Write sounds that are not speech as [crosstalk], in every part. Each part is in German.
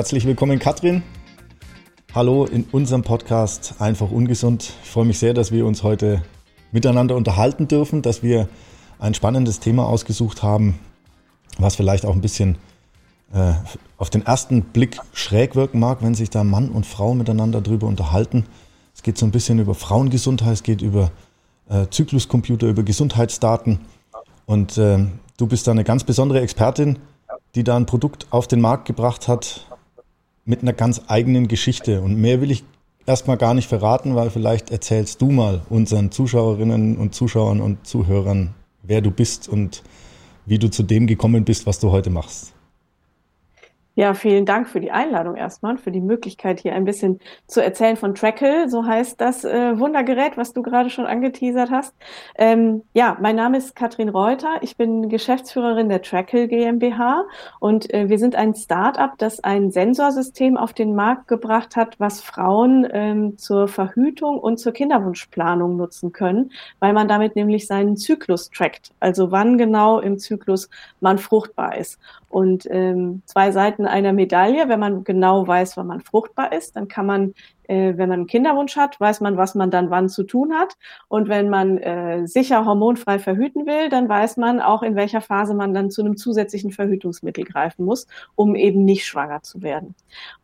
Herzlich willkommen, Katrin. Hallo in unserem Podcast Einfach Ungesund. Ich freue mich sehr, dass wir uns heute miteinander unterhalten dürfen, dass wir ein spannendes Thema ausgesucht haben, was vielleicht auch ein bisschen äh, auf den ersten Blick schräg wirken mag, wenn sich da Mann und Frau miteinander drüber unterhalten. Es geht so ein bisschen über Frauengesundheit, es geht über äh, Zykluscomputer, über Gesundheitsdaten. Und äh, du bist da eine ganz besondere Expertin, die da ein Produkt auf den Markt gebracht hat mit einer ganz eigenen Geschichte. Und mehr will ich erstmal gar nicht verraten, weil vielleicht erzählst du mal unseren Zuschauerinnen und Zuschauern und Zuhörern, wer du bist und wie du zu dem gekommen bist, was du heute machst. Ja, vielen Dank für die Einladung erstmal und für die Möglichkeit, hier ein bisschen zu erzählen von Trackle. So heißt das äh, Wundergerät, was du gerade schon angeteasert hast. Ähm, ja, mein Name ist Katrin Reuter. Ich bin Geschäftsführerin der Trackle GmbH und äh, wir sind ein Start-up, das ein Sensorsystem auf den Markt gebracht hat, was Frauen ähm, zur Verhütung und zur Kinderwunschplanung nutzen können, weil man damit nämlich seinen Zyklus trackt. Also wann genau im Zyklus man fruchtbar ist. Und ähm, zwei Seiten einer Medaille, wenn man genau weiß, wann man fruchtbar ist, dann kann man, äh, wenn man einen Kinderwunsch hat, weiß man, was man dann wann zu tun hat. Und wenn man äh, sicher hormonfrei verhüten will, dann weiß man auch, in welcher Phase man dann zu einem zusätzlichen Verhütungsmittel greifen muss, um eben nicht schwanger zu werden.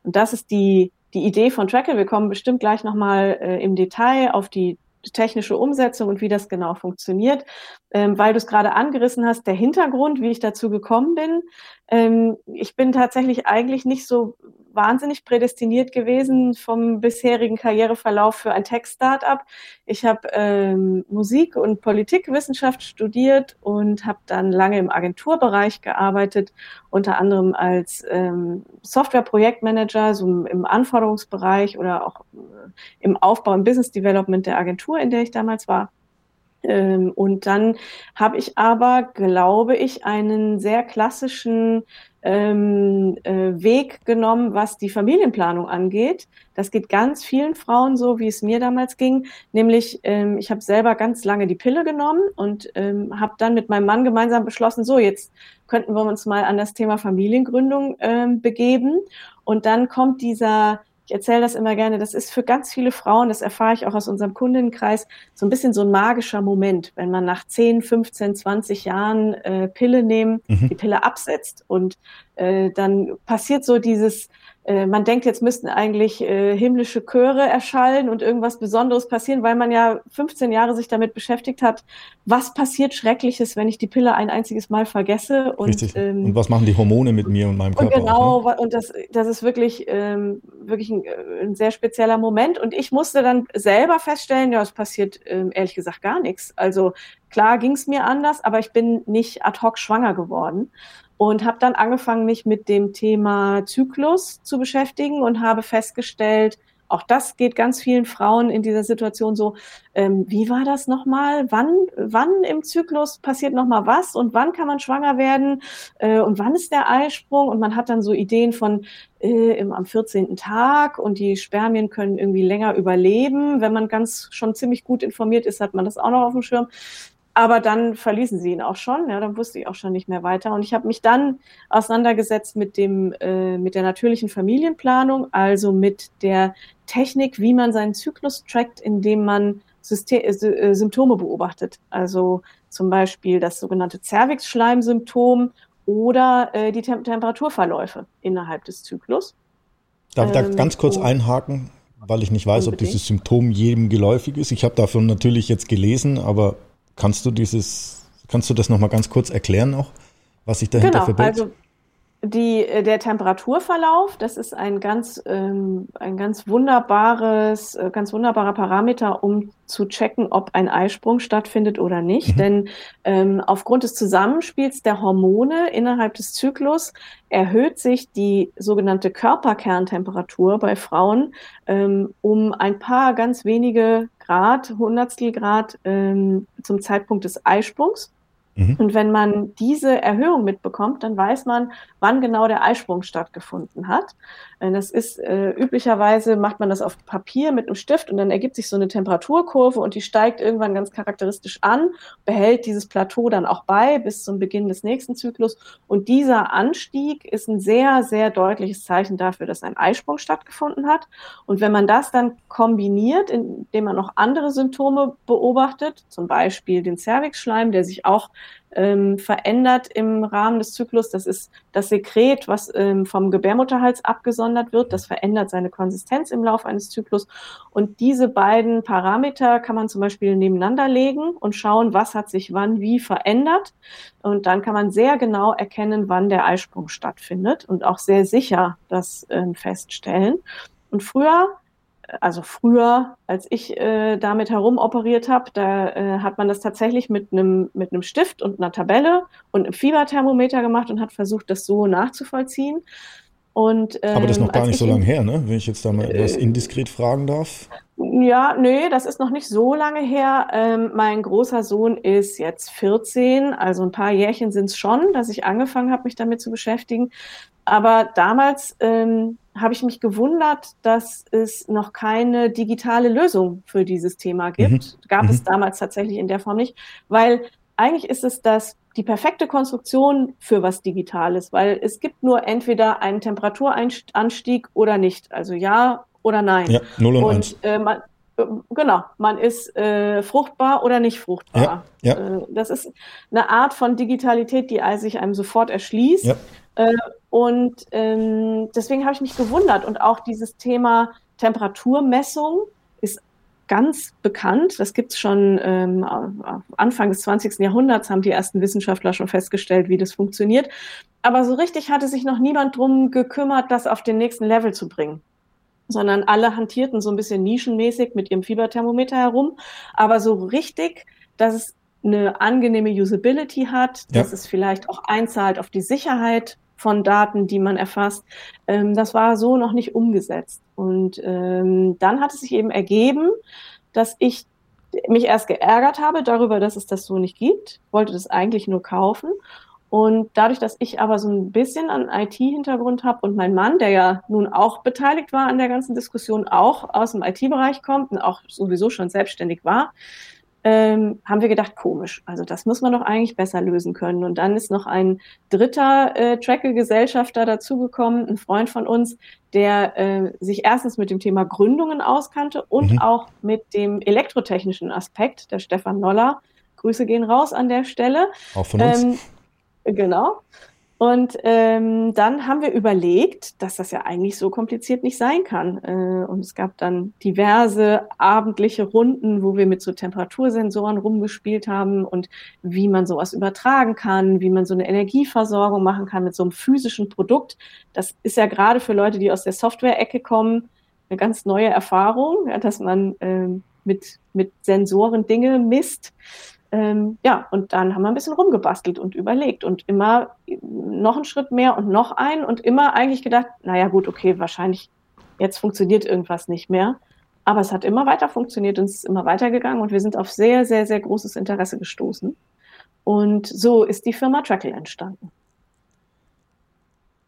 Und das ist die, die Idee von Tracker. Wir kommen bestimmt gleich nochmal äh, im Detail auf die technische Umsetzung und wie das genau funktioniert. Ähm, weil du es gerade angerissen hast, der Hintergrund, wie ich dazu gekommen bin. Ähm, ich bin tatsächlich eigentlich nicht so wahnsinnig prädestiniert gewesen vom bisherigen Karriereverlauf für ein Tech-Startup. Ich habe ähm, Musik- und Politikwissenschaft studiert und habe dann lange im Agenturbereich gearbeitet, unter anderem als ähm, Software-Projektmanager, so im Anforderungsbereich oder auch äh, im Aufbau, im Business Development der Agentur, in der ich damals war. Ähm, und dann habe ich aber, glaube ich, einen sehr klassischen ähm, äh, Weg genommen, was die Familienplanung angeht. Das geht ganz vielen Frauen so, wie es mir damals ging. Nämlich, ähm, ich habe selber ganz lange die Pille genommen und ähm, habe dann mit meinem Mann gemeinsam beschlossen, so jetzt könnten wir uns mal an das Thema Familiengründung ähm, begeben. Und dann kommt dieser ich erzähle das immer gerne, das ist für ganz viele Frauen, das erfahre ich auch aus unserem Kundenkreis, so ein bisschen so ein magischer Moment, wenn man nach 10, 15, 20 Jahren äh, Pille nehmen, mhm. die Pille absetzt und äh, dann passiert so dieses, man denkt, jetzt müssten eigentlich äh, himmlische Chöre erschallen und irgendwas Besonderes passieren, weil man ja 15 Jahre sich damit beschäftigt hat, was passiert Schreckliches, wenn ich die Pille ein einziges Mal vergesse. Und, Richtig. Ähm, und was machen die Hormone mit mir und meinem Körper? Und genau, auch, ne? und das, das ist wirklich, ähm, wirklich ein, äh, ein, sehr spezieller Moment. Und ich musste dann selber feststellen, ja, es passiert ähm, ehrlich gesagt gar nichts. Also klar ging es mir anders, aber ich bin nicht ad hoc schwanger geworden und habe dann angefangen, mich mit dem Thema Zyklus zu beschäftigen und habe festgestellt, auch das geht ganz vielen Frauen in dieser Situation so. Ähm, wie war das nochmal? Wann, wann im Zyklus passiert nochmal was und wann kann man schwanger werden äh, und wann ist der Eisprung? Und man hat dann so Ideen von äh, im, am 14. Tag und die Spermien können irgendwie länger überleben. Wenn man ganz schon ziemlich gut informiert ist, hat man das auch noch auf dem Schirm. Aber dann verließen sie ihn auch schon, ja, dann wusste ich auch schon nicht mehr weiter. Und ich habe mich dann auseinandergesetzt mit dem, äh, mit der natürlichen Familienplanung, also mit der Technik, wie man seinen Zyklus trackt, indem man System, äh, äh, Symptome beobachtet. Also zum Beispiel das sogenannte Cervix-Schleimsymptom oder äh, die Tem Temperaturverläufe innerhalb des Zyklus. Darf ich da ähm, ganz kurz einhaken, weil ich nicht weiß, unbedingt. ob dieses Symptom jedem geläufig ist. Ich habe davon natürlich jetzt gelesen, aber Kannst du dieses, kannst du das nochmal ganz kurz erklären auch, was sich dahinter genau, verbirgt? Also die, äh, der Temperaturverlauf, das ist ein ganz, ähm, ein ganz wunderbares, äh, ganz wunderbarer Parameter, um zu checken, ob ein Eisprung stattfindet oder nicht. Mhm. Denn ähm, aufgrund des Zusammenspiels der Hormone innerhalb des Zyklus erhöht sich die sogenannte Körperkerntemperatur bei Frauen ähm, um ein paar ganz wenige Grad, Hundertstel Grad ähm, zum Zeitpunkt des Eisprungs. Mhm. Und wenn man diese Erhöhung mitbekommt, dann weiß man, wann genau der Eisprung stattgefunden hat. Äh, das ist äh, üblicherweise macht man das auf Papier mit einem Stift und dann ergibt sich so eine Temperaturkurve und die steigt irgendwann ganz charakteristisch an, behält dieses Plateau dann auch bei bis zum Beginn des nächsten Zyklus. Und dieser Anstieg ist ein sehr, sehr deutliches Zeichen dafür, dass ein Eisprung stattgefunden hat. Und wenn man das dann kombiniert, indem man noch andere Symptome beobachtet, zum Beispiel den Cervixschleim, der sich auch ähm, verändert im Rahmen des Zyklus. Das ist das Sekret, was ähm, vom Gebärmutterhals abgesondert wird. Das verändert seine Konsistenz im Laufe eines Zyklus. Und diese beiden Parameter kann man zum Beispiel nebeneinander legen und schauen, was hat sich wann wie verändert. Und dann kann man sehr genau erkennen, wann der Eisprung stattfindet und auch sehr sicher das ähm, feststellen. Und früher also früher, als ich äh, damit herumoperiert habe, da äh, hat man das tatsächlich mit einem mit einem Stift und einer Tabelle und einem Fieberthermometer gemacht und hat versucht, das so nachzuvollziehen. Und, ähm, Aber das ist noch gar nicht so lange her, ne? Wenn ich jetzt da mal etwas äh, indiskret fragen darf. Ja, nee, das ist noch nicht so lange her. Ähm, mein großer Sohn ist jetzt 14, also ein paar Jährchen sind es schon, dass ich angefangen habe, mich damit zu beschäftigen. Aber damals ähm, habe ich mich gewundert, dass es noch keine digitale Lösung für dieses Thema gibt. Mhm. Gab mhm. es damals tatsächlich in der Form nicht, weil eigentlich ist es das die perfekte Konstruktion für was Digitales, weil es gibt nur entweder einen Temperaturanstieg oder nicht, also ja oder nein. Ja, null und, und eins. Äh, man, genau, man ist äh, fruchtbar oder nicht fruchtbar. Ja, ja. Äh, das ist eine Art von Digitalität, die sich einem sofort erschließt. Ja. Äh, und ähm, deswegen habe ich mich gewundert. Und auch dieses Thema Temperaturmessung ist ganz bekannt. Das gibt es schon ähm, Anfang des 20. Jahrhunderts, haben die ersten Wissenschaftler schon festgestellt, wie das funktioniert. Aber so richtig hatte sich noch niemand drum gekümmert, das auf den nächsten Level zu bringen sondern alle hantierten so ein bisschen nischenmäßig mit ihrem Fieberthermometer herum. Aber so richtig, dass es eine angenehme Usability hat, ja. dass es vielleicht auch einzahlt auf die Sicherheit von Daten, die man erfasst. Ähm, das war so noch nicht umgesetzt. Und ähm, dann hat es sich eben ergeben, dass ich mich erst geärgert habe darüber, dass es das so nicht gibt, wollte das eigentlich nur kaufen. Und dadurch, dass ich aber so ein bisschen an IT-Hintergrund habe und mein Mann, der ja nun auch beteiligt war an der ganzen Diskussion, auch aus dem IT-Bereich kommt und auch sowieso schon selbstständig war, ähm, haben wir gedacht, komisch. Also das muss man doch eigentlich besser lösen können. Und dann ist noch ein dritter äh, Trackle-Gesellschafter dazugekommen, ein Freund von uns, der äh, sich erstens mit dem Thema Gründungen auskannte und mhm. auch mit dem elektrotechnischen Aspekt, der Stefan Noller. Grüße gehen raus an der Stelle. Auch von uns. Ähm, genau. Und ähm, dann haben wir überlegt, dass das ja eigentlich so kompliziert nicht sein kann. Äh, und es gab dann diverse abendliche Runden, wo wir mit so Temperatursensoren rumgespielt haben und wie man sowas übertragen kann, wie man so eine Energieversorgung machen kann mit so einem physischen Produkt. Das ist ja gerade für Leute, die aus der Software-Ecke kommen, eine ganz neue Erfahrung, ja, dass man äh, mit, mit Sensoren Dinge misst. Ähm, ja, und dann haben wir ein bisschen rumgebastelt und überlegt und immer noch einen Schritt mehr und noch einen und immer eigentlich gedacht, naja gut, okay, wahrscheinlich jetzt funktioniert irgendwas nicht mehr. Aber es hat immer weiter funktioniert und es ist immer weitergegangen und wir sind auf sehr, sehr, sehr großes Interesse gestoßen. Und so ist die Firma Trackle entstanden.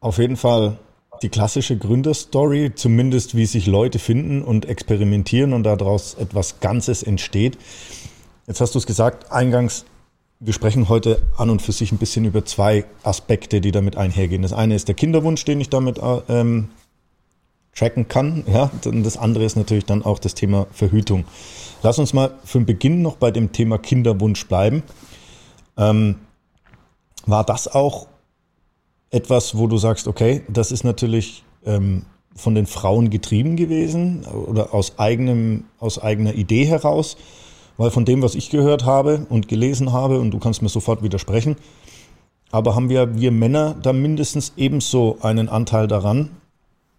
Auf jeden Fall die klassische Gründerstory, zumindest wie sich Leute finden und experimentieren und daraus etwas Ganzes entsteht. Jetzt hast du es gesagt, eingangs, wir sprechen heute an und für sich ein bisschen über zwei Aspekte, die damit einhergehen. Das eine ist der Kinderwunsch, den ich damit äh, ähm, tracken kann. Ja, und das andere ist natürlich dann auch das Thema Verhütung. Lass uns mal für den Beginn noch bei dem Thema Kinderwunsch bleiben. Ähm, war das auch etwas, wo du sagst, okay, das ist natürlich ähm, von den Frauen getrieben gewesen oder aus eigenem, aus eigener Idee heraus? Weil von dem, was ich gehört habe und gelesen habe, und du kannst mir sofort widersprechen, aber haben wir, wir Männer da mindestens ebenso einen Anteil daran,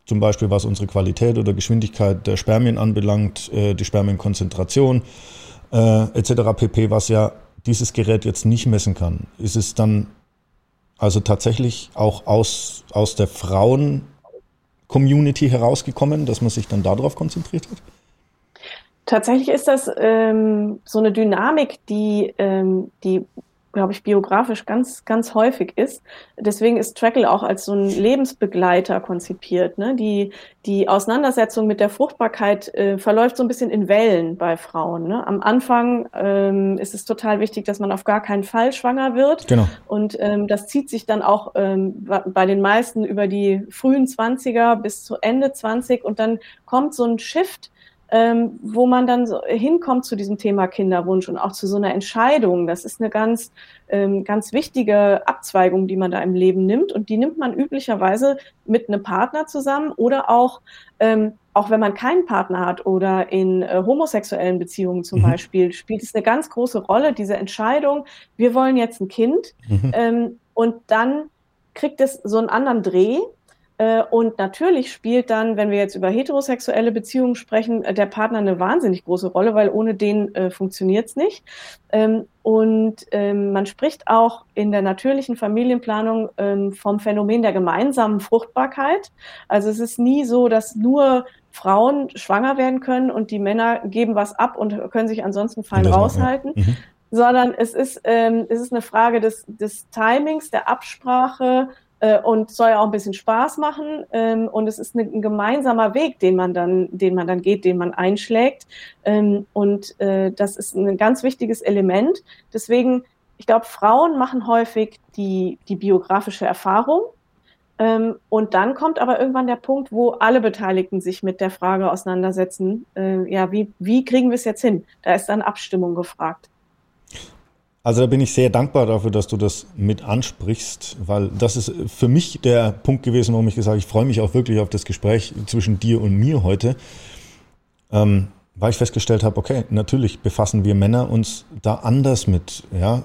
zum Beispiel was unsere Qualität oder Geschwindigkeit der Spermien anbelangt, äh, die Spermienkonzentration äh, etc. pp., was ja dieses Gerät jetzt nicht messen kann. Ist es dann also tatsächlich auch aus, aus der Frauen-Community herausgekommen, dass man sich dann darauf konzentriert hat? Tatsächlich ist das ähm, so eine Dynamik, die, ähm, die glaube ich, biografisch ganz, ganz häufig ist. Deswegen ist Trackle auch als so ein Lebensbegleiter konzipiert. Ne? Die, die Auseinandersetzung mit der Fruchtbarkeit äh, verläuft so ein bisschen in Wellen bei Frauen. Ne? Am Anfang ähm, ist es total wichtig, dass man auf gar keinen Fall schwanger wird. Genau. Und ähm, das zieht sich dann auch ähm, bei den meisten über die frühen Zwanziger bis zu Ende 20 und dann kommt so ein Shift, ähm, wo man dann so hinkommt zu diesem Thema Kinderwunsch und auch zu so einer Entscheidung. Das ist eine ganz, ähm, ganz wichtige Abzweigung, die man da im Leben nimmt. Und die nimmt man üblicherweise mit einem Partner zusammen oder auch, ähm, auch wenn man keinen Partner hat oder in äh, homosexuellen Beziehungen zum mhm. Beispiel, spielt es eine ganz große Rolle, diese Entscheidung, wir wollen jetzt ein Kind. Mhm. Ähm, und dann kriegt es so einen anderen Dreh und natürlich spielt dann, wenn wir jetzt über heterosexuelle Beziehungen sprechen, äh, der Partner eine wahnsinnig große Rolle, weil ohne den äh, funktioniert es nicht. Ähm, und ähm, man spricht auch in der natürlichen Familienplanung ähm, vom Phänomen der gemeinsamen Fruchtbarkeit. Also es ist nie so, dass nur Frauen schwanger werden können und die Männer geben was ab und können sich ansonsten fein raushalten. Mhm. Sondern es ist, ähm, es ist eine Frage des, des Timings, der Absprache, äh, und soll ja auch ein bisschen Spaß machen. Ähm, und es ist ein gemeinsamer Weg, den man dann, den man dann geht, den man einschlägt. Ähm, und äh, das ist ein ganz wichtiges Element. Deswegen, ich glaube, Frauen machen häufig die, die biografische Erfahrung. Ähm, und dann kommt aber irgendwann der Punkt, wo alle Beteiligten sich mit der Frage auseinandersetzen, äh, ja, wie, wie kriegen wir es jetzt hin? Da ist dann Abstimmung gefragt. Also da bin ich sehr dankbar dafür, dass du das mit ansprichst, weil das ist für mich der Punkt gewesen, warum ich gesagt habe, ich freue mich auch wirklich auf das Gespräch zwischen dir und mir heute, ähm, weil ich festgestellt habe, okay, natürlich befassen wir Männer uns da anders mit. Ja,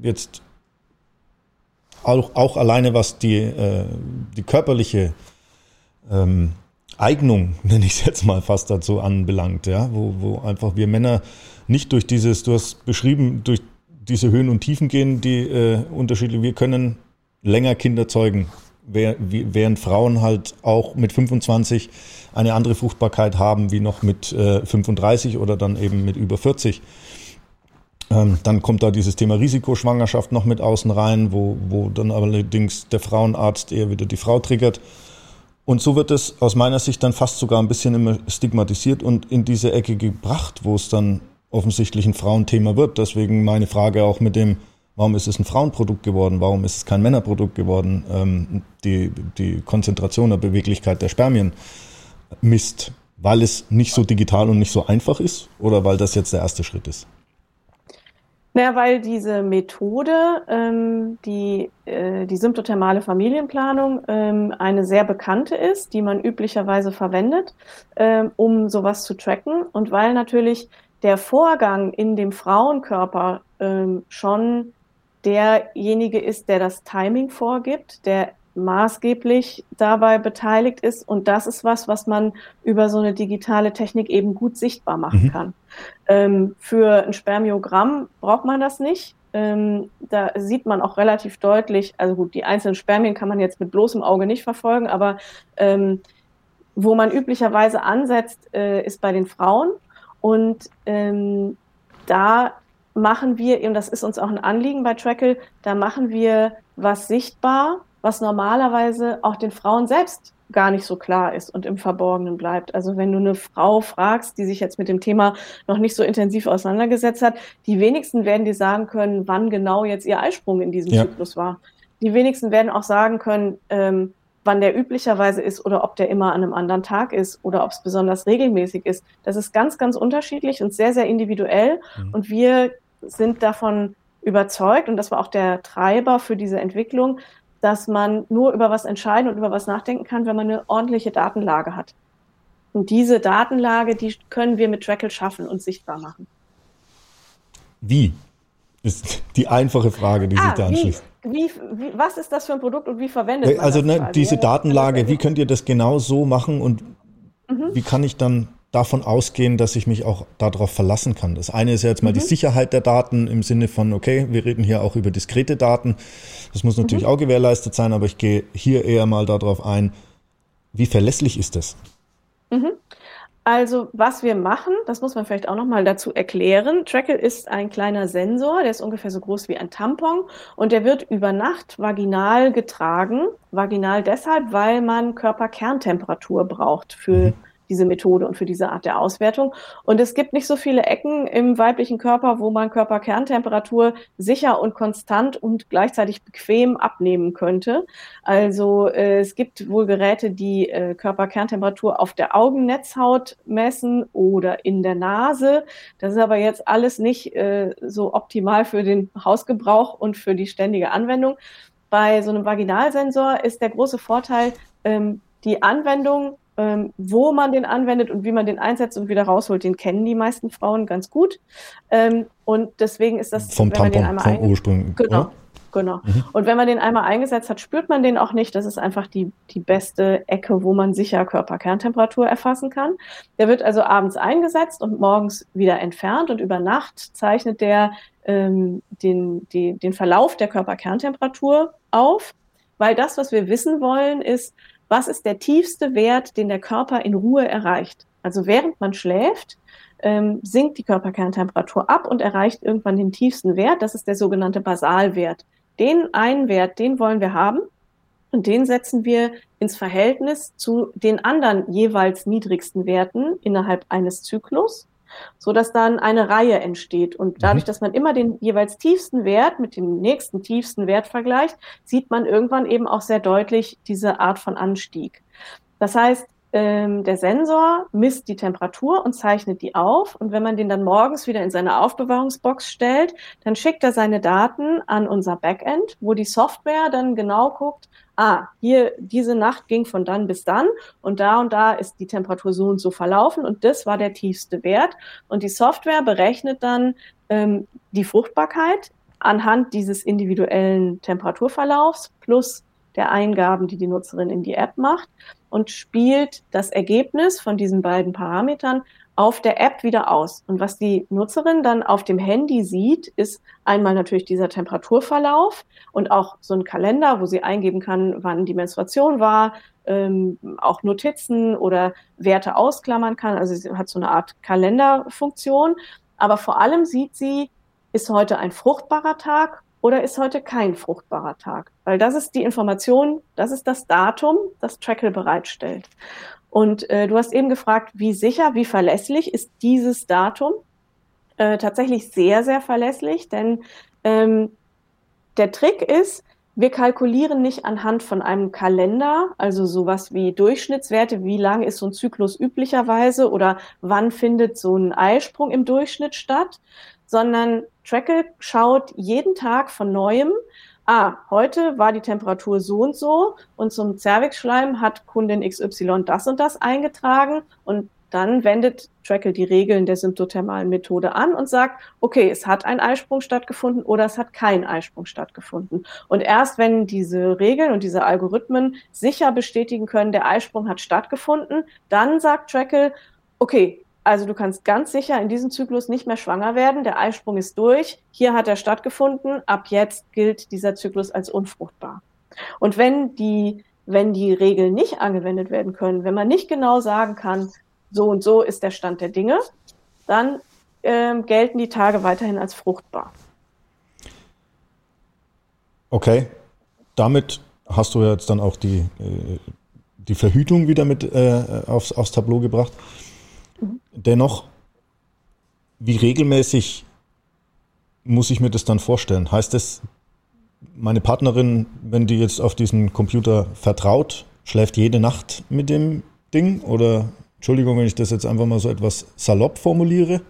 jetzt auch, auch alleine was die, äh, die körperliche ähm, Eignung, [laughs] nenne ich es jetzt mal fast dazu anbelangt, ja, wo, wo einfach wir Männer nicht durch dieses, du hast beschrieben, durch diese Höhen und Tiefen gehen, die äh, unterschiedlich. Wir können länger Kinder zeugen, während Frauen halt auch mit 25 eine andere Fruchtbarkeit haben wie noch mit äh, 35 oder dann eben mit über 40. Ähm, dann kommt da dieses Thema Risikoschwangerschaft noch mit außen rein, wo, wo dann allerdings der Frauenarzt eher wieder die Frau triggert. Und so wird es aus meiner Sicht dann fast sogar ein bisschen immer stigmatisiert und in diese Ecke gebracht, wo es dann offensichtlich ein Frauenthema wird. Deswegen meine Frage auch mit dem, warum ist es ein Frauenprodukt geworden, warum ist es kein Männerprodukt geworden, ähm, die, die Konzentration der Beweglichkeit der Spermien misst, weil es nicht so digital und nicht so einfach ist oder weil das jetzt der erste Schritt ist? Naja, weil diese Methode, ähm, die, äh, die symptothermale Familienplanung, ähm, eine sehr bekannte ist, die man üblicherweise verwendet, ähm, um sowas zu tracken und weil natürlich der Vorgang in dem Frauenkörper ähm, schon derjenige ist, der das Timing vorgibt, der maßgeblich dabei beteiligt ist. Und das ist was, was man über so eine digitale Technik eben gut sichtbar machen mhm. kann. Ähm, für ein Spermiogramm braucht man das nicht. Ähm, da sieht man auch relativ deutlich, also gut, die einzelnen Spermien kann man jetzt mit bloßem Auge nicht verfolgen, aber ähm, wo man üblicherweise ansetzt, äh, ist bei den Frauen. Und ähm, da machen wir, und das ist uns auch ein Anliegen bei Trackle, da machen wir was sichtbar, was normalerweise auch den Frauen selbst gar nicht so klar ist und im Verborgenen bleibt. Also wenn du eine Frau fragst, die sich jetzt mit dem Thema noch nicht so intensiv auseinandergesetzt hat, die wenigsten werden dir sagen können, wann genau jetzt ihr Eisprung in diesem ja. Zyklus war. Die wenigsten werden auch sagen können, ähm, wann der üblicherweise ist oder ob der immer an einem anderen Tag ist oder ob es besonders regelmäßig ist. Das ist ganz, ganz unterschiedlich und sehr, sehr individuell. Mhm. Und wir sind davon überzeugt, und das war auch der Treiber für diese Entwicklung, dass man nur über was entscheiden und über was nachdenken kann, wenn man eine ordentliche Datenlage hat. Und diese Datenlage, die können wir mit Trackle schaffen und sichtbar machen. Wie? Ist die einfache Frage, die ah, sich da anschließt. Wie, wie, was ist das für ein Produkt und wie verwendet man also, das? Also ne, diese Datenlage, wie könnt ihr das genau so machen und mhm. wie kann ich dann davon ausgehen, dass ich mich auch darauf verlassen kann? Das eine ist ja jetzt mal mhm. die Sicherheit der Daten im Sinne von, okay, wir reden hier auch über diskrete Daten. Das muss natürlich mhm. auch gewährleistet sein, aber ich gehe hier eher mal darauf ein, wie verlässlich ist das? Mhm. Also, was wir machen, das muss man vielleicht auch noch mal dazu erklären. Trackle ist ein kleiner Sensor, der ist ungefähr so groß wie ein Tampon und der wird über Nacht vaginal getragen. Vaginal deshalb, weil man Körperkerntemperatur braucht für mhm diese Methode und für diese Art der Auswertung. Und es gibt nicht so viele Ecken im weiblichen Körper, wo man Körperkerntemperatur sicher und konstant und gleichzeitig bequem abnehmen könnte. Also äh, es gibt wohl Geräte, die äh, Körperkerntemperatur auf der Augennetzhaut messen oder in der Nase. Das ist aber jetzt alles nicht äh, so optimal für den Hausgebrauch und für die ständige Anwendung. Bei so einem Vaginalsensor ist der große Vorteil, ähm, die Anwendung ähm, wo man den anwendet und wie man den einsetzt und wieder rausholt, den kennen die meisten Frauen ganz gut. Ähm, und deswegen ist das vom Tampon, vom Ursprung. Genau. Oder? Genau. Mhm. Und wenn man den einmal eingesetzt hat, spürt man den auch nicht. Das ist einfach die, die beste Ecke, wo man sicher Körperkerntemperatur erfassen kann. Der wird also abends eingesetzt und morgens wieder entfernt und über Nacht zeichnet der ähm, den, die, den Verlauf der Körperkerntemperatur auf. Weil das, was wir wissen wollen, ist, was ist der tiefste Wert, den der Körper in Ruhe erreicht. Also während man schläft, ähm, sinkt die Körperkerntemperatur ab und erreicht irgendwann den tiefsten Wert. Das ist der sogenannte Basalwert. Den einen Wert, den wollen wir haben und den setzen wir ins Verhältnis zu den anderen jeweils niedrigsten Werten innerhalb eines Zyklus so dass dann eine Reihe entsteht. Und dadurch, mhm. dass man immer den jeweils tiefsten Wert mit dem nächsten tiefsten Wert vergleicht, sieht man irgendwann eben auch sehr deutlich diese Art von Anstieg. Das heißt, ähm, der Sensor misst die Temperatur und zeichnet die auf. Und wenn man den dann morgens wieder in seine Aufbewahrungsbox stellt, dann schickt er seine Daten an unser Backend, wo die Software dann genau guckt, ah, hier, diese Nacht ging von dann bis dann und da und da ist die Temperatur so und so verlaufen und das war der tiefste Wert. Und die Software berechnet dann ähm, die Fruchtbarkeit anhand dieses individuellen Temperaturverlaufs plus der Eingaben, die die Nutzerin in die App macht und spielt das Ergebnis von diesen beiden Parametern auf der App wieder aus. Und was die Nutzerin dann auf dem Handy sieht, ist einmal natürlich dieser Temperaturverlauf und auch so ein Kalender, wo sie eingeben kann, wann die Menstruation war, ähm, auch Notizen oder Werte ausklammern kann. Also sie hat so eine Art Kalenderfunktion. Aber vor allem sieht sie, ist heute ein fruchtbarer Tag oder ist heute kein fruchtbarer Tag? Weil das ist die Information, das ist das Datum, das Trackle bereitstellt. Und äh, du hast eben gefragt, wie sicher, wie verlässlich ist dieses Datum? Äh, tatsächlich sehr, sehr verlässlich, denn ähm, der Trick ist, wir kalkulieren nicht anhand von einem Kalender, also sowas wie Durchschnittswerte, wie lang ist so ein Zyklus üblicherweise oder wann findet so ein Eisprung im Durchschnitt statt, sondern Trackle schaut jeden Tag von neuem, ah, heute war die Temperatur so und so und zum Zervixschleim hat Kundin XY das und das eingetragen und dann wendet Trackle die Regeln der symptothermalen Methode an und sagt, okay, es hat ein Eisprung stattgefunden oder es hat kein Eisprung stattgefunden. Und erst wenn diese Regeln und diese Algorithmen sicher bestätigen können, der Eisprung hat stattgefunden, dann sagt Trackle, okay, also du kannst ganz sicher in diesem Zyklus nicht mehr schwanger werden. Der Eisprung ist durch. Hier hat er stattgefunden. Ab jetzt gilt dieser Zyklus als unfruchtbar. Und wenn die, wenn die Regeln nicht angewendet werden können, wenn man nicht genau sagen kann, so und so ist der Stand der Dinge, dann ähm, gelten die Tage weiterhin als fruchtbar. Okay, damit hast du jetzt dann auch die, äh, die Verhütung wieder mit äh, aufs, aufs Tableau gebracht. Dennoch, wie regelmäßig muss ich mir das dann vorstellen? Heißt das, meine Partnerin, wenn die jetzt auf diesen Computer vertraut, schläft jede Nacht mit dem Ding? Oder, Entschuldigung, wenn ich das jetzt einfach mal so etwas salopp formuliere?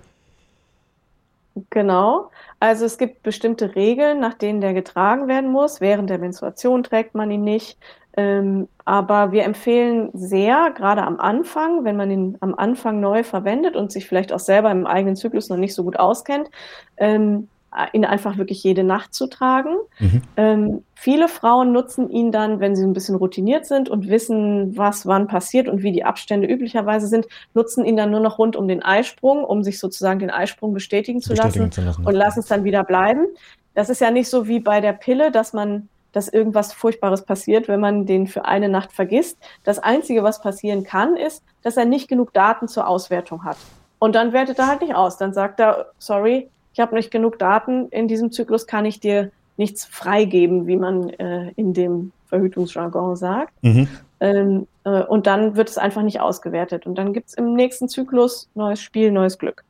Genau. Also es gibt bestimmte Regeln, nach denen der getragen werden muss. Während der Menstruation trägt man ihn nicht. Ähm, aber wir empfehlen sehr, gerade am Anfang, wenn man ihn am Anfang neu verwendet und sich vielleicht auch selber im eigenen Zyklus noch nicht so gut auskennt, ähm, ihn einfach wirklich jede Nacht zu tragen. Mhm. Ähm, viele Frauen nutzen ihn dann, wenn sie ein bisschen routiniert sind und wissen, was wann passiert und wie die Abstände üblicherweise sind, nutzen ihn dann nur noch rund um den Eisprung, um sich sozusagen den Eisprung bestätigen zu bestätigen lassen, zu lassen und lassen es dann wieder bleiben. Das ist ja nicht so wie bei der Pille, dass man dass irgendwas Furchtbares passiert, wenn man den für eine Nacht vergisst. Das Einzige, was passieren kann, ist, dass er nicht genug Daten zur Auswertung hat. Und dann wertet er halt nicht aus. Dann sagt er, sorry, ich habe nicht genug Daten, in diesem Zyklus kann ich dir nichts freigeben, wie man äh, in dem Verhütungsjargon sagt. Mhm. Ähm, äh, und dann wird es einfach nicht ausgewertet. Und dann gibt es im nächsten Zyklus neues Spiel, neues Glück.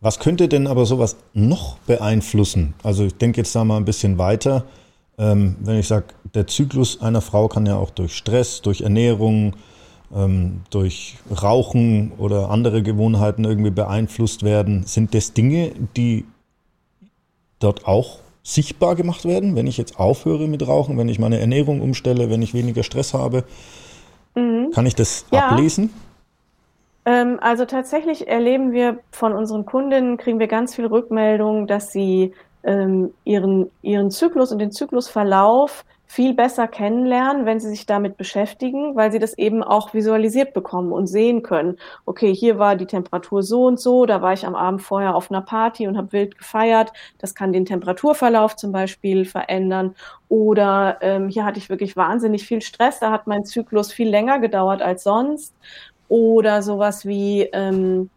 Was könnte denn aber sowas noch beeinflussen? Also ich denke jetzt da mal ein bisschen weiter. Ähm, wenn ich sage, der Zyklus einer Frau kann ja auch durch Stress, durch Ernährung, ähm, durch Rauchen oder andere Gewohnheiten irgendwie beeinflusst werden. Sind das Dinge, die dort auch sichtbar gemacht werden, wenn ich jetzt aufhöre mit Rauchen, wenn ich meine Ernährung umstelle, wenn ich weniger Stress habe? Mhm. Kann ich das ja. ablesen? Ähm, also tatsächlich erleben wir von unseren Kundinnen, kriegen wir ganz viel Rückmeldungen, dass sie ähm, ihren, ihren Zyklus und den Zyklusverlauf viel besser kennenlernen, wenn sie sich damit beschäftigen, weil sie das eben auch visualisiert bekommen und sehen können. Okay, hier war die Temperatur so und so, da war ich am Abend vorher auf einer Party und habe wild gefeiert. Das kann den Temperaturverlauf zum Beispiel verändern. Oder ähm, hier hatte ich wirklich wahnsinnig viel Stress, da hat mein Zyklus viel länger gedauert als sonst. Oder sowas wie ähm,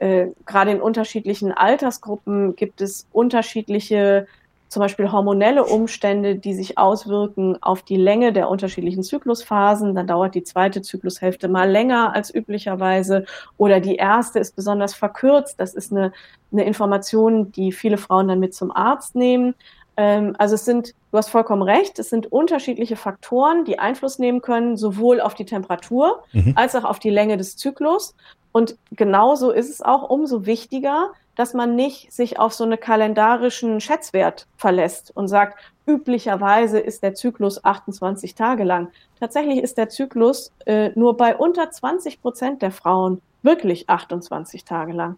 äh, gerade in unterschiedlichen Altersgruppen gibt es unterschiedliche zum Beispiel hormonelle Umstände, die sich auswirken auf die Länge der unterschiedlichen Zyklusphasen. Dann dauert die zweite Zyklushälfte mal länger als üblicherweise oder die erste ist besonders verkürzt. Das ist eine, eine Information, die viele Frauen dann mit zum Arzt nehmen. Ähm, also es sind, du hast vollkommen recht, es sind unterschiedliche Faktoren, die Einfluss nehmen können, sowohl auf die Temperatur mhm. als auch auf die Länge des Zyklus. Und genauso ist es auch umso wichtiger, dass man nicht sich auf so einen kalendarischen Schätzwert verlässt und sagt, üblicherweise ist der Zyklus 28 Tage lang. Tatsächlich ist der Zyklus äh, nur bei unter 20 Prozent der Frauen wirklich 28 Tage lang.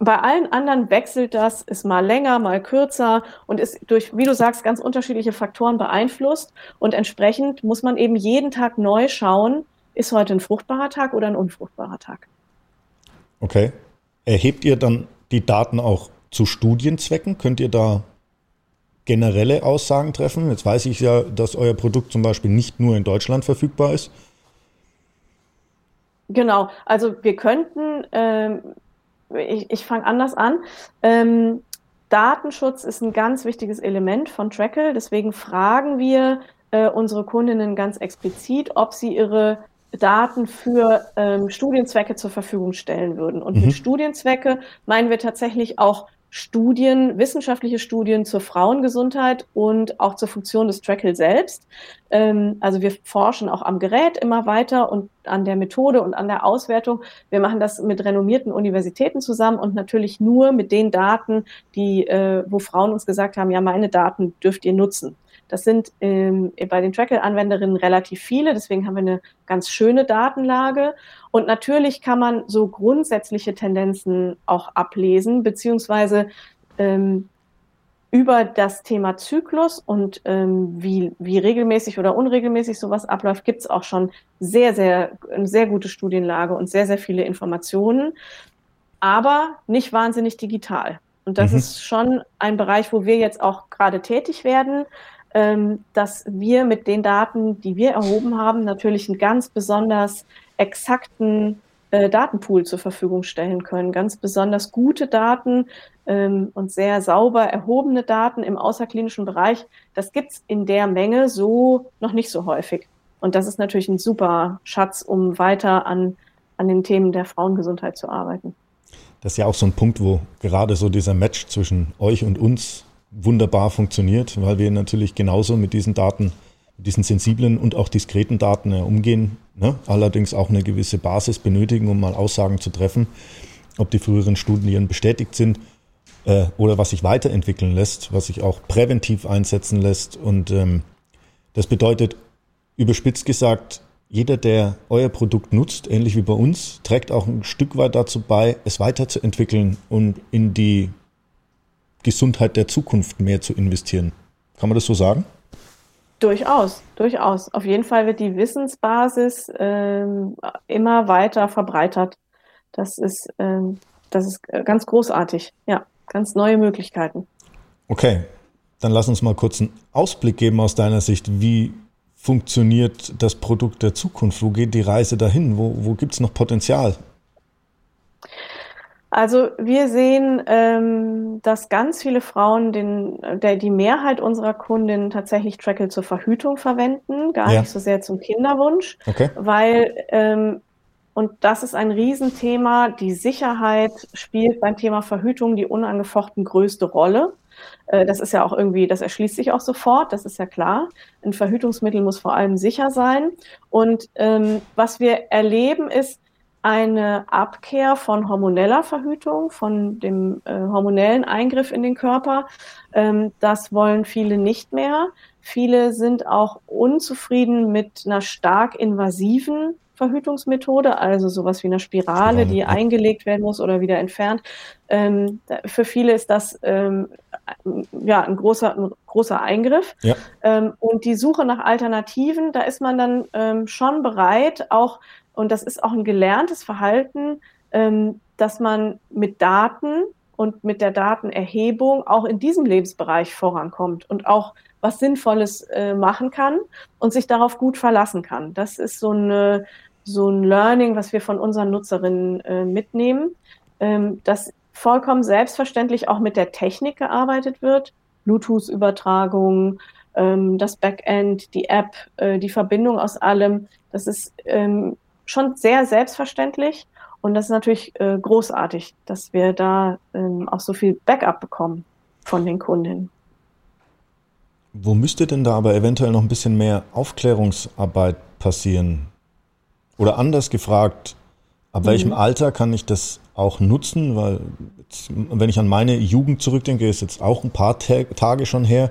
Bei allen anderen wechselt das, ist mal länger, mal kürzer und ist durch, wie du sagst, ganz unterschiedliche Faktoren beeinflusst. Und entsprechend muss man eben jeden Tag neu schauen, ist heute ein fruchtbarer Tag oder ein unfruchtbarer Tag. Okay. Erhebt ihr dann die Daten auch zu Studienzwecken? Könnt ihr da generelle Aussagen treffen? Jetzt weiß ich ja, dass euer Produkt zum Beispiel nicht nur in Deutschland verfügbar ist. Genau, also wir könnten, ähm, ich, ich fange anders an. Ähm, Datenschutz ist ein ganz wichtiges Element von Trackle, deswegen fragen wir äh, unsere Kundinnen ganz explizit, ob sie ihre Daten für ähm, Studienzwecke zur Verfügung stellen würden. Und mhm. mit Studienzwecke meinen wir tatsächlich auch Studien, wissenschaftliche Studien zur Frauengesundheit und auch zur Funktion des Trackle selbst. Ähm, also wir forschen auch am Gerät immer weiter und an der Methode und an der Auswertung. Wir machen das mit renommierten Universitäten zusammen und natürlich nur mit den Daten, die, äh, wo Frauen uns gesagt haben, ja, meine Daten dürft ihr nutzen. Das sind ähm, bei den Trackle-Anwenderinnen relativ viele, deswegen haben wir eine ganz schöne Datenlage. Und natürlich kann man so grundsätzliche Tendenzen auch ablesen, beziehungsweise ähm, über das Thema Zyklus und ähm, wie, wie regelmäßig oder unregelmäßig sowas abläuft, gibt es auch schon sehr, sehr, eine sehr gute Studienlage und sehr, sehr viele Informationen, aber nicht wahnsinnig digital. Und das mhm. ist schon ein Bereich, wo wir jetzt auch gerade tätig werden dass wir mit den Daten, die wir erhoben haben, natürlich einen ganz besonders exakten äh, Datenpool zur Verfügung stellen können. Ganz besonders gute Daten ähm, und sehr sauber erhobene Daten im außerklinischen Bereich. Das gibt's in der Menge so noch nicht so häufig. Und das ist natürlich ein super Schatz, um weiter an, an den Themen der Frauengesundheit zu arbeiten. Das ist ja auch so ein Punkt, wo gerade so dieser Match zwischen euch und uns wunderbar funktioniert, weil wir natürlich genauso mit diesen Daten, mit diesen sensiblen und auch diskreten Daten ja, umgehen, ne? allerdings auch eine gewisse Basis benötigen, um mal Aussagen zu treffen, ob die früheren Studien bestätigt sind äh, oder was sich weiterentwickeln lässt, was sich auch präventiv einsetzen lässt. Und ähm, das bedeutet, überspitzt gesagt, jeder, der euer Produkt nutzt, ähnlich wie bei uns, trägt auch ein Stück weit dazu bei, es weiterzuentwickeln und in die Gesundheit der Zukunft mehr zu investieren. Kann man das so sagen? Durchaus, durchaus. Auf jeden Fall wird die Wissensbasis ähm, immer weiter verbreitert. Das ist, ähm, das ist ganz großartig. Ja, ganz neue Möglichkeiten. Okay. Dann lass uns mal kurz einen Ausblick geben aus deiner Sicht. Wie funktioniert das Produkt der Zukunft? Wo geht die Reise dahin? Wo, wo gibt es noch Potenzial? Also wir sehen, ähm, dass ganz viele Frauen den, der, die Mehrheit unserer Kundinnen tatsächlich Trackle zur Verhütung verwenden, gar ja. nicht so sehr zum Kinderwunsch, okay. weil ähm, und das ist ein Riesenthema. Die Sicherheit spielt beim Thema Verhütung die unangefochten größte Rolle. Äh, das ist ja auch irgendwie, das erschließt sich auch sofort, das ist ja klar. Ein Verhütungsmittel muss vor allem sicher sein. Und ähm, was wir erleben, ist, eine Abkehr von hormoneller Verhütung, von dem äh, hormonellen Eingriff in den Körper. Ähm, das wollen viele nicht mehr. Viele sind auch unzufrieden mit einer stark invasiven Verhütungsmethode, also sowas wie eine Spirale, die eingelegt werden muss oder wieder entfernt. Ähm, für viele ist das ähm, ja ein großer, ein großer Eingriff. Ja. Ähm, und die Suche nach Alternativen, da ist man dann ähm, schon bereit, auch und das ist auch ein gelerntes Verhalten, ähm, dass man mit Daten und mit der Datenerhebung auch in diesem Lebensbereich vorankommt und auch was Sinnvolles äh, machen kann und sich darauf gut verlassen kann. Das ist so, eine, so ein Learning, was wir von unseren Nutzerinnen äh, mitnehmen, ähm, dass vollkommen selbstverständlich auch mit der Technik gearbeitet wird, Bluetooth-Übertragung, ähm, das Backend, die App, äh, die Verbindung aus allem. Das ist ähm, schon sehr selbstverständlich. Und das ist natürlich äh, großartig, dass wir da ähm, auch so viel Backup bekommen von den Kundinnen. Wo müsste denn da aber eventuell noch ein bisschen mehr Aufklärungsarbeit passieren? Oder anders gefragt, ab mhm. welchem Alter kann ich das auch nutzen? Weil, jetzt, wenn ich an meine Jugend zurückdenke, ist jetzt auch ein paar Tage schon her.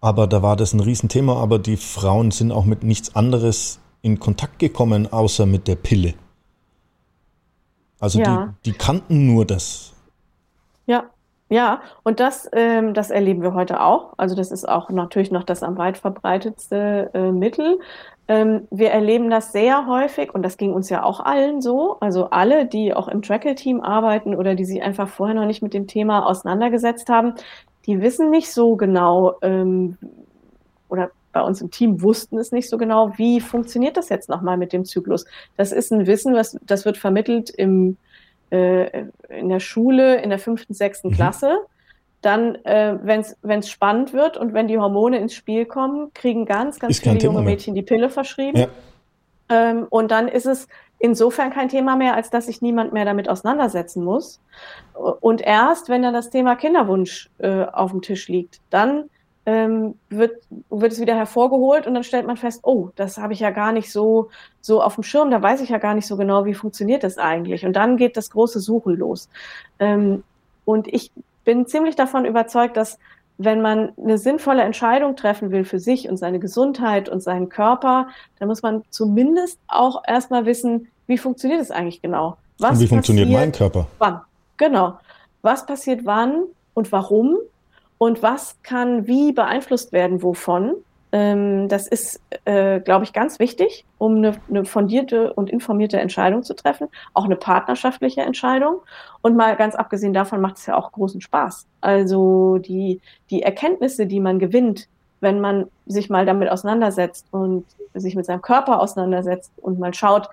Aber da war das ein Riesenthema. Aber die Frauen sind auch mit nichts anderes in Kontakt gekommen, außer mit der Pille? Also ja. die, die kannten nur das. Ja, ja, und das, ähm, das erleben wir heute auch. Also das ist auch natürlich noch das am weit verbreitetste äh, Mittel. Ähm, wir erleben das sehr häufig und das ging uns ja auch allen so. Also alle, die auch im Trackle-Team arbeiten oder die sich einfach vorher noch nicht mit dem Thema auseinandergesetzt haben, die wissen nicht so genau ähm, oder bei uns im Team wussten es nicht so genau, wie funktioniert das jetzt nochmal mit dem Zyklus. Das ist ein Wissen, was, das wird vermittelt im, äh, in der Schule, in der fünften, sechsten mhm. Klasse. Dann, äh, wenn es spannend wird und wenn die Hormone ins Spiel kommen, kriegen ganz, ganz ist viele junge Mädchen die Pille verschrieben. Ja. Ähm, und dann ist es insofern kein Thema mehr, als dass sich niemand mehr damit auseinandersetzen muss. Und erst, wenn dann das Thema Kinderwunsch äh, auf dem Tisch liegt, dann ähm, wird, wird es wieder hervorgeholt und dann stellt man fest, oh, das habe ich ja gar nicht so, so auf dem Schirm, da weiß ich ja gar nicht so genau, wie funktioniert das eigentlich. Und dann geht das große Suchen los. Ähm, und ich bin ziemlich davon überzeugt, dass wenn man eine sinnvolle Entscheidung treffen will für sich und seine Gesundheit und seinen Körper, dann muss man zumindest auch erstmal wissen, wie funktioniert es eigentlich genau? Was und wie funktioniert mein Körper? Wann? Genau. Was passiert wann und warum? Und was kann wie beeinflusst werden, wovon. Ähm, das ist, äh, glaube ich, ganz wichtig, um eine, eine fundierte und informierte Entscheidung zu treffen, auch eine partnerschaftliche Entscheidung. Und mal ganz abgesehen davon macht es ja auch großen Spaß. Also die, die Erkenntnisse, die man gewinnt, wenn man sich mal damit auseinandersetzt und sich mit seinem Körper auseinandersetzt und mal schaut,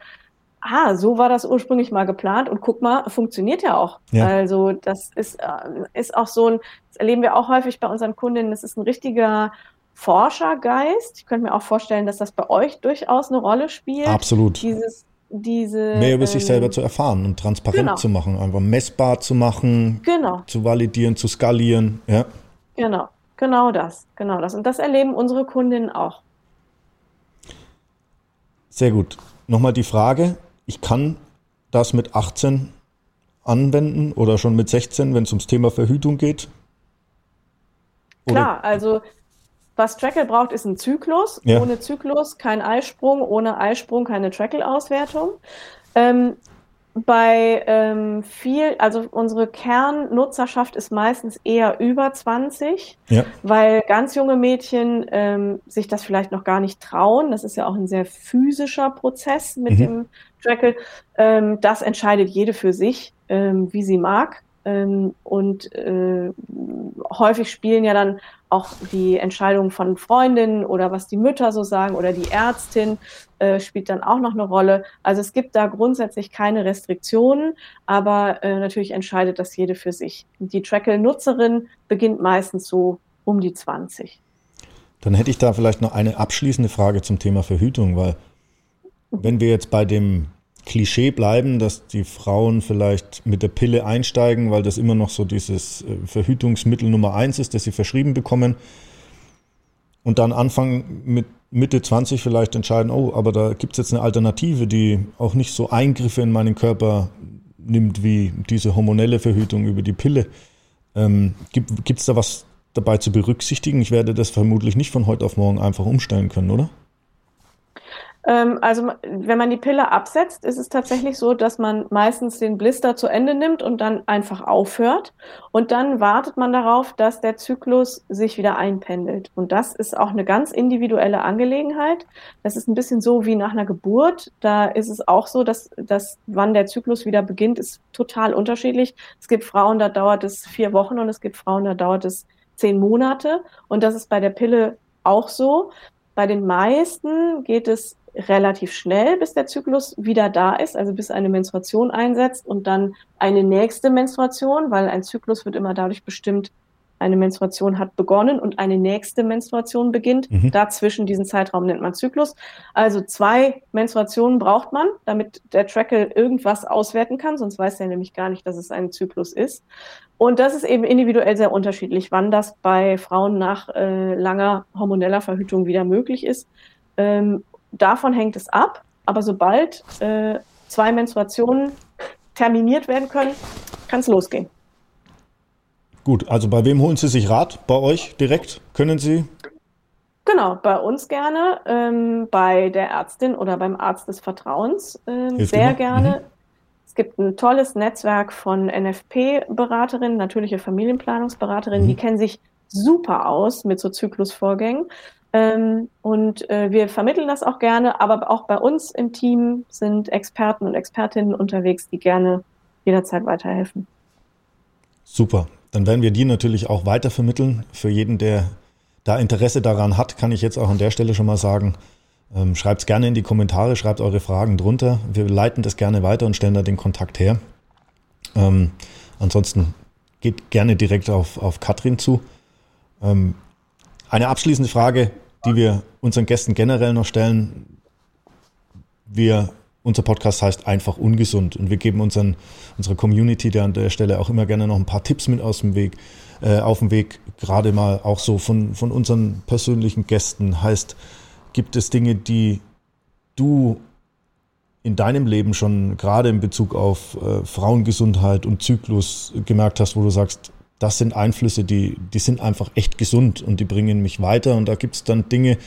ah, so war das ursprünglich mal geplant und guck mal, funktioniert ja auch. Ja. Also das ist, äh, ist auch so ein, das erleben wir auch häufig bei unseren Kundinnen, das ist ein richtiger Forschergeist. Ich könnte mir auch vorstellen, dass das bei euch durchaus eine Rolle spielt. Absolut. Dieses, diese, Mehr über ähm, sich selber zu erfahren und transparent genau. zu machen, einfach messbar zu machen, genau. zu validieren, zu skalieren. Ja. Genau, genau das, genau das. Und das erleben unsere Kundinnen auch. Sehr gut. Nochmal die Frage, ich kann das mit 18 anwenden oder schon mit 16, wenn es ums Thema Verhütung geht? Oder? Klar, also was Trackle braucht, ist ein Zyklus. Ja. Ohne Zyklus kein Eisprung, ohne Eisprung keine Trackle-Auswertung. Ähm, bei ähm, viel, also unsere Kernnutzerschaft ist meistens eher über 20, ja. weil ganz junge Mädchen ähm, sich das vielleicht noch gar nicht trauen. Das ist ja auch ein sehr physischer Prozess mit mhm. dem Trackle. Ähm, das entscheidet jede für sich, ähm, wie sie mag. Ähm, und äh, häufig spielen ja dann auch die Entscheidungen von Freundinnen oder was die Mütter so sagen oder die Ärztin äh, spielt dann auch noch eine Rolle. Also es gibt da grundsätzlich keine Restriktionen, aber äh, natürlich entscheidet das jede für sich. Die Trackle-Nutzerin beginnt meistens so um die 20. Dann hätte ich da vielleicht noch eine abschließende Frage zum Thema Verhütung, weil wenn wir jetzt bei dem Klischee bleiben, dass die Frauen vielleicht mit der Pille einsteigen, weil das immer noch so dieses äh, Verhütungsmittel Nummer eins ist, das sie verschrieben bekommen. Und dann Anfang mit Mitte 20 vielleicht entscheiden, oh, aber da gibt es jetzt eine Alternative, die auch nicht so Eingriffe in meinen Körper nimmt wie diese hormonelle Verhütung über die Pille. Ähm, gibt es da was dabei zu berücksichtigen? Ich werde das vermutlich nicht von heute auf morgen einfach umstellen können, oder? Ähm, also wenn man die Pille absetzt, ist es tatsächlich so, dass man meistens den Blister zu Ende nimmt und dann einfach aufhört. Und dann wartet man darauf, dass der Zyklus sich wieder einpendelt. Und das ist auch eine ganz individuelle Angelegenheit. Das ist ein bisschen so wie nach einer Geburt. Da ist es auch so, dass, dass wann der Zyklus wieder beginnt, ist total unterschiedlich. Es gibt Frauen, da dauert es vier Wochen und es gibt Frauen, da dauert es zehn Monate. Und das ist bei der Pille auch so. Bei den meisten geht es relativ schnell, bis der Zyklus wieder da ist, also bis eine Menstruation einsetzt und dann eine nächste Menstruation, weil ein Zyklus wird immer dadurch bestimmt, eine Menstruation hat begonnen und eine nächste Menstruation beginnt. Mhm. Dazwischen diesen Zeitraum nennt man Zyklus. Also zwei Menstruationen braucht man, damit der Tracker irgendwas auswerten kann, sonst weiß er nämlich gar nicht, dass es ein Zyklus ist. Und das ist eben individuell sehr unterschiedlich, wann das bei Frauen nach äh, langer hormoneller Verhütung wieder möglich ist. Ähm, davon hängt es ab. Aber sobald äh, zwei Menstruationen terminiert werden können, kann es losgehen. Gut, also bei wem holen Sie sich Rat? Bei euch direkt? Können Sie? Genau, bei uns gerne, ähm, bei der Ärztin oder beim Arzt des Vertrauens ähm, sehr immer. gerne. Mhm. Es gibt ein tolles Netzwerk von NFP-Beraterinnen, natürliche Familienplanungsberaterinnen, mhm. die kennen sich super aus mit so Zyklusvorgängen. Ähm, und äh, wir vermitteln das auch gerne, aber auch bei uns im Team sind Experten und Expertinnen unterwegs, die gerne jederzeit weiterhelfen. Super. Dann werden wir die natürlich auch weitervermitteln. Für jeden, der da Interesse daran hat, kann ich jetzt auch an der Stelle schon mal sagen, ähm, schreibt es gerne in die Kommentare, schreibt eure Fragen drunter. Wir leiten das gerne weiter und stellen da den Kontakt her. Ähm, ansonsten geht gerne direkt auf, auf Katrin zu. Ähm, eine abschließende Frage die wir unseren Gästen generell noch stellen. Wir, unser Podcast heißt einfach ungesund und wir geben unseren, unserer Community der an der Stelle auch immer gerne noch ein paar Tipps mit aus dem Weg, äh, auf dem Weg, gerade mal auch so von, von unseren persönlichen Gästen. Heißt, gibt es Dinge, die du in deinem Leben schon gerade in Bezug auf äh, Frauengesundheit und Zyklus gemerkt hast, wo du sagst, das sind Einflüsse, die, die sind einfach echt gesund und die bringen mich weiter. Und da gibt es dann Dinge,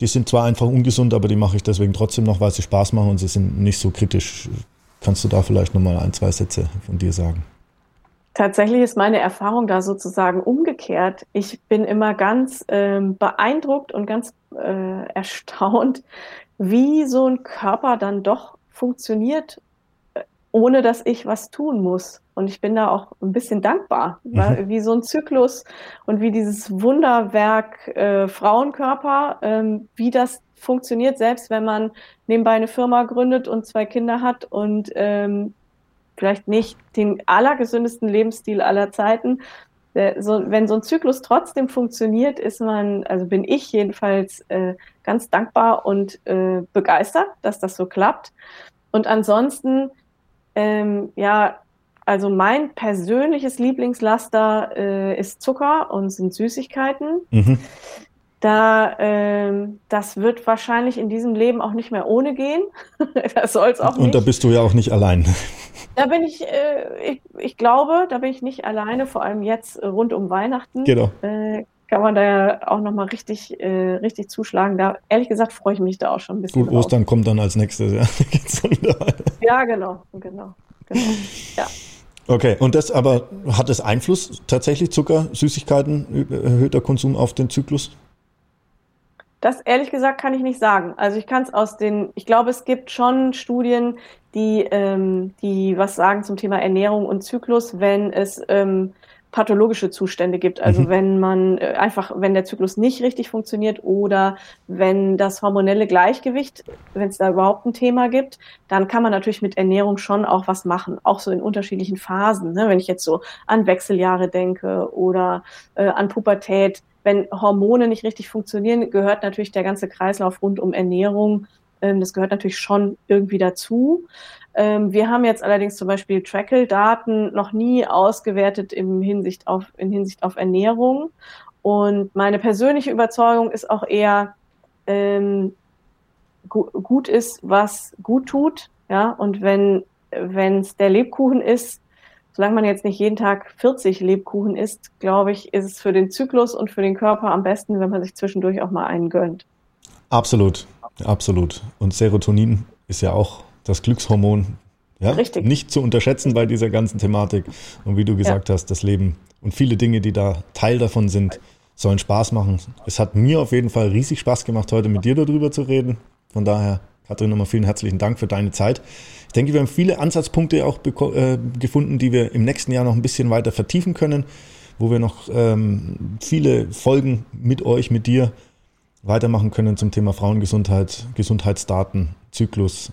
die sind zwar einfach ungesund, aber die mache ich deswegen trotzdem noch, weil sie Spaß machen und sie sind nicht so kritisch. Kannst du da vielleicht nochmal ein, zwei Sätze von dir sagen? Tatsächlich ist meine Erfahrung da sozusagen umgekehrt. Ich bin immer ganz ähm, beeindruckt und ganz äh, erstaunt, wie so ein Körper dann doch funktioniert ohne dass ich was tun muss. Und ich bin da auch ein bisschen dankbar, mhm. wie so ein Zyklus und wie dieses Wunderwerk äh, Frauenkörper, ähm, wie das funktioniert, selbst wenn man nebenbei eine Firma gründet und zwei Kinder hat und ähm, vielleicht nicht den allergesündesten Lebensstil aller Zeiten. Der, so, wenn so ein Zyklus trotzdem funktioniert, ist man, also bin ich jedenfalls äh, ganz dankbar und äh, begeistert, dass das so klappt. Und ansonsten ähm, ja, also mein persönliches Lieblingslaster äh, ist Zucker und sind Süßigkeiten. Mhm. Da, äh, das wird wahrscheinlich in diesem Leben auch nicht mehr ohne gehen. [laughs] das soll es auch nicht. Und da bist du ja auch nicht allein. Da bin ich, äh, ich, ich glaube, da bin ich nicht alleine, vor allem jetzt rund um Weihnachten. Genau. Äh, kann man da ja auch nochmal richtig, äh, richtig zuschlagen. Da, ehrlich gesagt, freue ich mich da auch schon ein bisschen. Gut. Ostern kommt dann als nächstes, ja. [laughs] ja, genau, genau, genau. Ja. Okay, und das aber hat es Einfluss tatsächlich Zucker, Süßigkeiten, erhöhter Konsum auf den Zyklus? Das ehrlich gesagt kann ich nicht sagen. Also ich kann es aus den, ich glaube, es gibt schon Studien, die, ähm, die was sagen zum Thema Ernährung und Zyklus, wenn es ähm, pathologische Zustände gibt. Also mhm. wenn man äh, einfach, wenn der Zyklus nicht richtig funktioniert oder wenn das hormonelle Gleichgewicht, wenn es da überhaupt ein Thema gibt, dann kann man natürlich mit Ernährung schon auch was machen, auch so in unterschiedlichen Phasen. Ne? Wenn ich jetzt so an Wechseljahre denke oder äh, an Pubertät, wenn Hormone nicht richtig funktionieren, gehört natürlich der ganze Kreislauf rund um Ernährung. Ähm, das gehört natürlich schon irgendwie dazu. Ähm, wir haben jetzt allerdings zum Beispiel Trackle-Daten noch nie ausgewertet im Hinsicht auf, in Hinsicht auf Ernährung. Und meine persönliche Überzeugung ist auch eher, ähm, gu gut ist, was gut tut. Ja, und wenn es der Lebkuchen ist, solange man jetzt nicht jeden Tag 40 Lebkuchen isst, glaube ich, ist es für den Zyklus und für den Körper am besten, wenn man sich zwischendurch auch mal einen gönnt. Absolut, absolut. Und Serotonin ist ja auch das Glückshormon. Ja? Richtig. Nicht zu unterschätzen bei dieser ganzen Thematik. Und wie du gesagt ja. hast, das Leben und viele Dinge, die da Teil davon sind, sollen Spaß machen. Es hat mir auf jeden Fall riesig Spaß gemacht, heute mit dir darüber zu reden. Von daher, Katrin, nochmal vielen herzlichen Dank für deine Zeit. Ich denke, wir haben viele Ansatzpunkte auch äh, gefunden, die wir im nächsten Jahr noch ein bisschen weiter vertiefen können, wo wir noch ähm, viele Folgen mit euch, mit dir weitermachen können zum Thema Frauengesundheit, Gesundheitsdaten, Zyklus,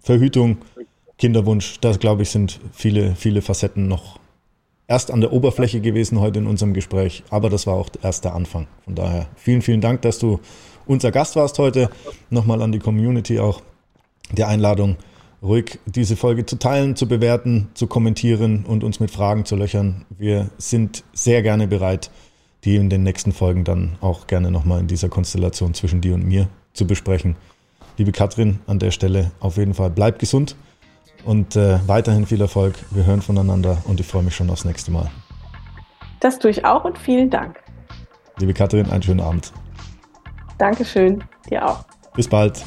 Verhütung, Kinderwunsch, das glaube ich sind viele, viele Facetten noch erst an der Oberfläche gewesen heute in unserem Gespräch, aber das war auch erst der Anfang. Von daher vielen, vielen Dank, dass du unser Gast warst heute. Nochmal an die Community auch die Einladung, ruhig diese Folge zu teilen, zu bewerten, zu kommentieren und uns mit Fragen zu löchern. Wir sind sehr gerne bereit, die in den nächsten Folgen dann auch gerne nochmal in dieser Konstellation zwischen dir und mir zu besprechen liebe Katrin, an der Stelle auf jeden Fall bleib gesund und äh, weiterhin viel Erfolg. Wir hören voneinander und ich freue mich schon aufs nächste Mal. Das tue ich auch und vielen Dank. Liebe Katrin, einen schönen Abend. Dankeschön, dir auch. Bis bald.